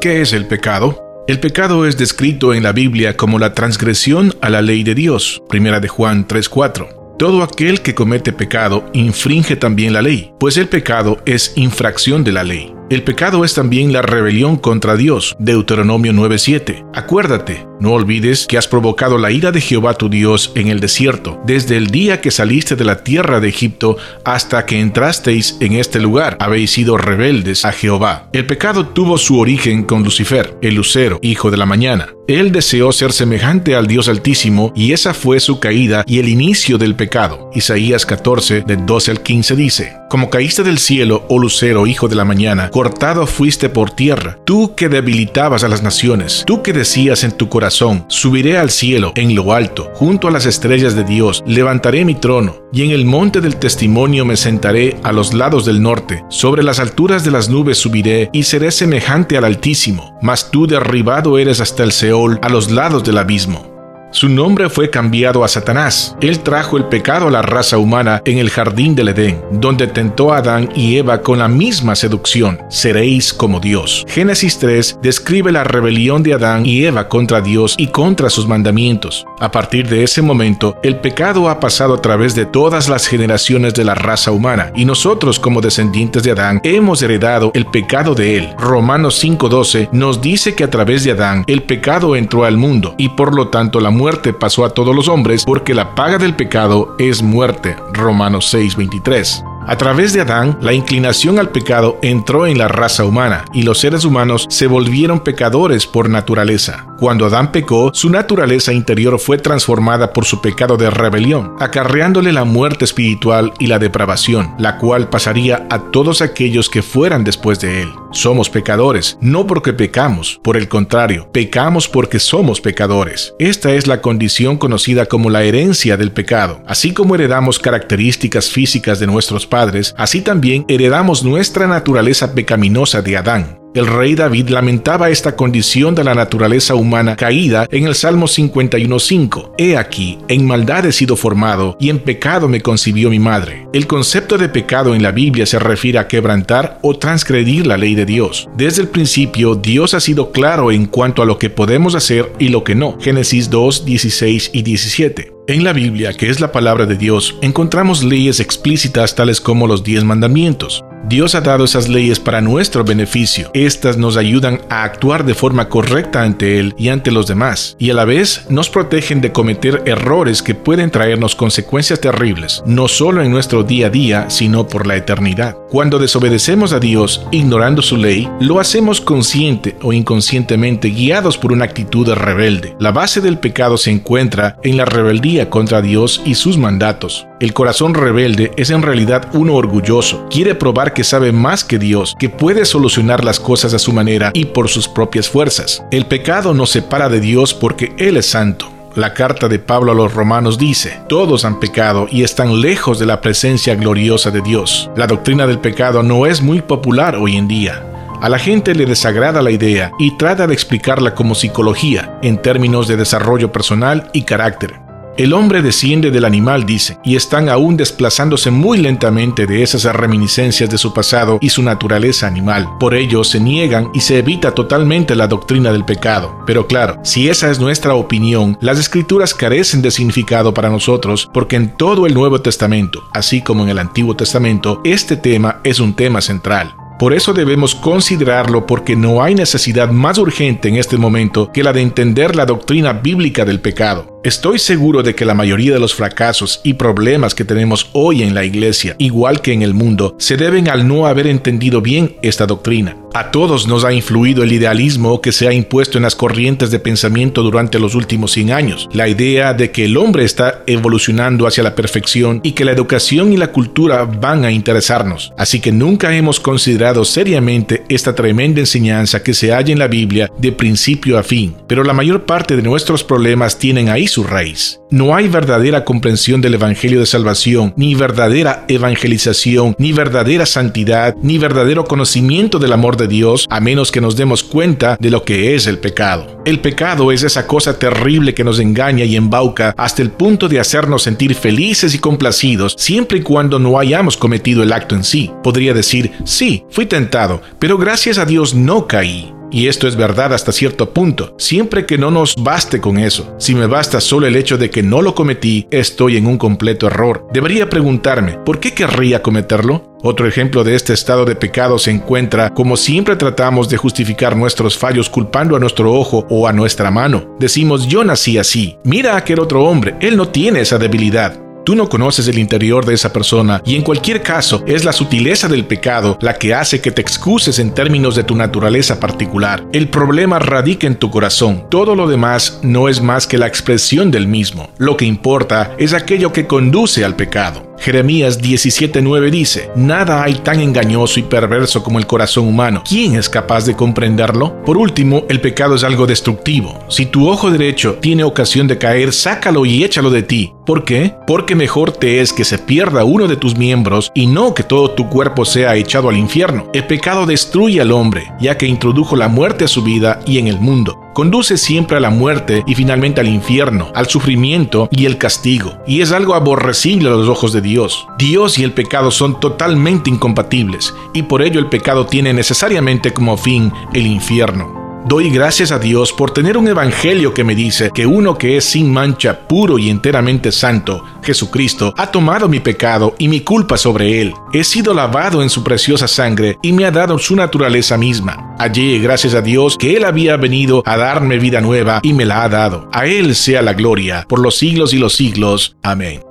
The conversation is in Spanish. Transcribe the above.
¿Qué es el pecado? El pecado es descrito en la Biblia como la transgresión a la ley de Dios, primera de Juan 3:4. Todo aquel que comete pecado infringe también la ley, pues el pecado es infracción de la ley. El pecado es también la rebelión contra Dios. Deuteronomio 9:7. Acuérdate, no olvides que has provocado la ira de Jehová tu Dios en el desierto, desde el día que saliste de la tierra de Egipto hasta que entrasteis en este lugar. Habéis sido rebeldes a Jehová. El pecado tuvo su origen con Lucifer, el lucero, hijo de la mañana. Él deseó ser semejante al Dios Altísimo y esa fue su caída y el inicio del pecado. Isaías 14, de 12 al 15 dice, Como caíste del cielo, oh lucero, hijo de la mañana, cortado fuiste por tierra, tú que debilitabas a las naciones, tú que decías en tu corazón, subiré al cielo, en lo alto, junto a las estrellas de Dios, levantaré mi trono, y en el monte del testimonio me sentaré a los lados del norte, sobre las alturas de las nubes subiré, y seré semejante al Altísimo, mas tú derribado eres hasta el Seol, a los lados del abismo. Su nombre fue cambiado a Satanás. Él trajo el pecado a la raza humana en el jardín del Edén, donde tentó a Adán y Eva con la misma seducción, seréis como Dios. Génesis 3 describe la rebelión de Adán y Eva contra Dios y contra sus mandamientos. A partir de ese momento, el pecado ha pasado a través de todas las generaciones de la raza humana y nosotros como descendientes de Adán hemos heredado el pecado de él. Romanos 5:12 nos dice que a través de Adán el pecado entró al mundo y por lo tanto la muerte pasó a todos los hombres porque la paga del pecado es muerte. Romanos 6:23. A través de Adán, la inclinación al pecado entró en la raza humana y los seres humanos se volvieron pecadores por naturaleza. Cuando Adán pecó, su naturaleza interior fue transformada por su pecado de rebelión, acarreándole la muerte espiritual y la depravación, la cual pasaría a todos aquellos que fueran después de él. Somos pecadores, no porque pecamos, por el contrario, pecamos porque somos pecadores. Esta es la condición conocida como la herencia del pecado. Así como heredamos características físicas de nuestros padres, así también heredamos nuestra naturaleza pecaminosa de Adán. El rey David lamentaba esta condición de la naturaleza humana caída en el Salmo 51.5. He aquí, en maldad he sido formado, y en pecado me concibió mi madre. El concepto de pecado en la Biblia se refiere a quebrantar o transgredir la ley de Dios. Desde el principio, Dios ha sido claro en cuanto a lo que podemos hacer y lo que no. Génesis 2, 16 y 17. En la Biblia, que es la palabra de Dios, encontramos leyes explícitas tales como los diez mandamientos. Dios ha dado esas leyes para nuestro beneficio. Estas nos ayudan a actuar de forma correcta ante Él y ante los demás, y a la vez nos protegen de cometer errores que pueden traernos consecuencias terribles, no solo en nuestro día a día, sino por la eternidad. Cuando desobedecemos a Dios ignorando su ley, lo hacemos consciente o inconscientemente guiados por una actitud rebelde. La base del pecado se encuentra en la rebeldía contra Dios y sus mandatos. El corazón rebelde es en realidad uno orgulloso, quiere probar que sabe más que Dios, que puede solucionar las cosas a su manera y por sus propias fuerzas. El pecado nos separa de Dios porque Él es santo. La carta de Pablo a los romanos dice, todos han pecado y están lejos de la presencia gloriosa de Dios. La doctrina del pecado no es muy popular hoy en día. A la gente le desagrada la idea y trata de explicarla como psicología, en términos de desarrollo personal y carácter. El hombre desciende del animal, dice, y están aún desplazándose muy lentamente de esas reminiscencias de su pasado y su naturaleza animal. Por ello se niegan y se evita totalmente la doctrina del pecado. Pero claro, si esa es nuestra opinión, las escrituras carecen de significado para nosotros porque en todo el Nuevo Testamento, así como en el Antiguo Testamento, este tema es un tema central. Por eso debemos considerarlo porque no hay necesidad más urgente en este momento que la de entender la doctrina bíblica del pecado. Estoy seguro de que la mayoría de los fracasos y problemas que tenemos hoy en la iglesia, igual que en el mundo, se deben al no haber entendido bien esta doctrina. A todos nos ha influido el idealismo que se ha impuesto en las corrientes de pensamiento durante los últimos 100 años, la idea de que el hombre está evolucionando hacia la perfección y que la educación y la cultura van a interesarnos. Así que nunca hemos considerado seriamente esta tremenda enseñanza que se halla en la Biblia de principio a fin, pero la mayor parte de nuestros problemas tienen ahí su raíz. No hay verdadera comprensión del Evangelio de Salvación, ni verdadera evangelización, ni verdadera santidad, ni verdadero conocimiento del amor de Dios, a menos que nos demos cuenta de lo que es el pecado. El pecado es esa cosa terrible que nos engaña y embauca hasta el punto de hacernos sentir felices y complacidos siempre y cuando no hayamos cometido el acto en sí. Podría decir, sí, fui tentado, pero gracias a Dios no caí. Y esto es verdad hasta cierto punto, siempre que no nos baste con eso. Si me basta solo el hecho de que no lo cometí, estoy en un completo error. Debería preguntarme, ¿por qué querría cometerlo? Otro ejemplo de este estado de pecado se encuentra como siempre tratamos de justificar nuestros fallos culpando a nuestro ojo o a nuestra mano. Decimos yo nací así, mira a aquel otro hombre, él no tiene esa debilidad. Tú no conoces el interior de esa persona y en cualquier caso es la sutileza del pecado la que hace que te excuses en términos de tu naturaleza particular. El problema radica en tu corazón. Todo lo demás no es más que la expresión del mismo. Lo que importa es aquello que conduce al pecado. Jeremías 17:9 dice, Nada hay tan engañoso y perverso como el corazón humano. ¿Quién es capaz de comprenderlo? Por último, el pecado es algo destructivo. Si tu ojo derecho tiene ocasión de caer, sácalo y échalo de ti. ¿Por qué? Porque mejor te es que se pierda uno de tus miembros y no que todo tu cuerpo sea echado al infierno. El pecado destruye al hombre, ya que introdujo la muerte a su vida y en el mundo conduce siempre a la muerte y finalmente al infierno, al sufrimiento y el castigo, y es algo aborrecible a los ojos de Dios. Dios y el pecado son totalmente incompatibles, y por ello el pecado tiene necesariamente como fin el infierno. Doy gracias a Dios por tener un evangelio que me dice que uno que es sin mancha, puro y enteramente santo, Jesucristo, ha tomado mi pecado y mi culpa sobre él. He sido lavado en su preciosa sangre y me ha dado su naturaleza misma. Allí, gracias a Dios, que Él había venido a darme vida nueva y me la ha dado. A Él sea la gloria por los siglos y los siglos. Amén.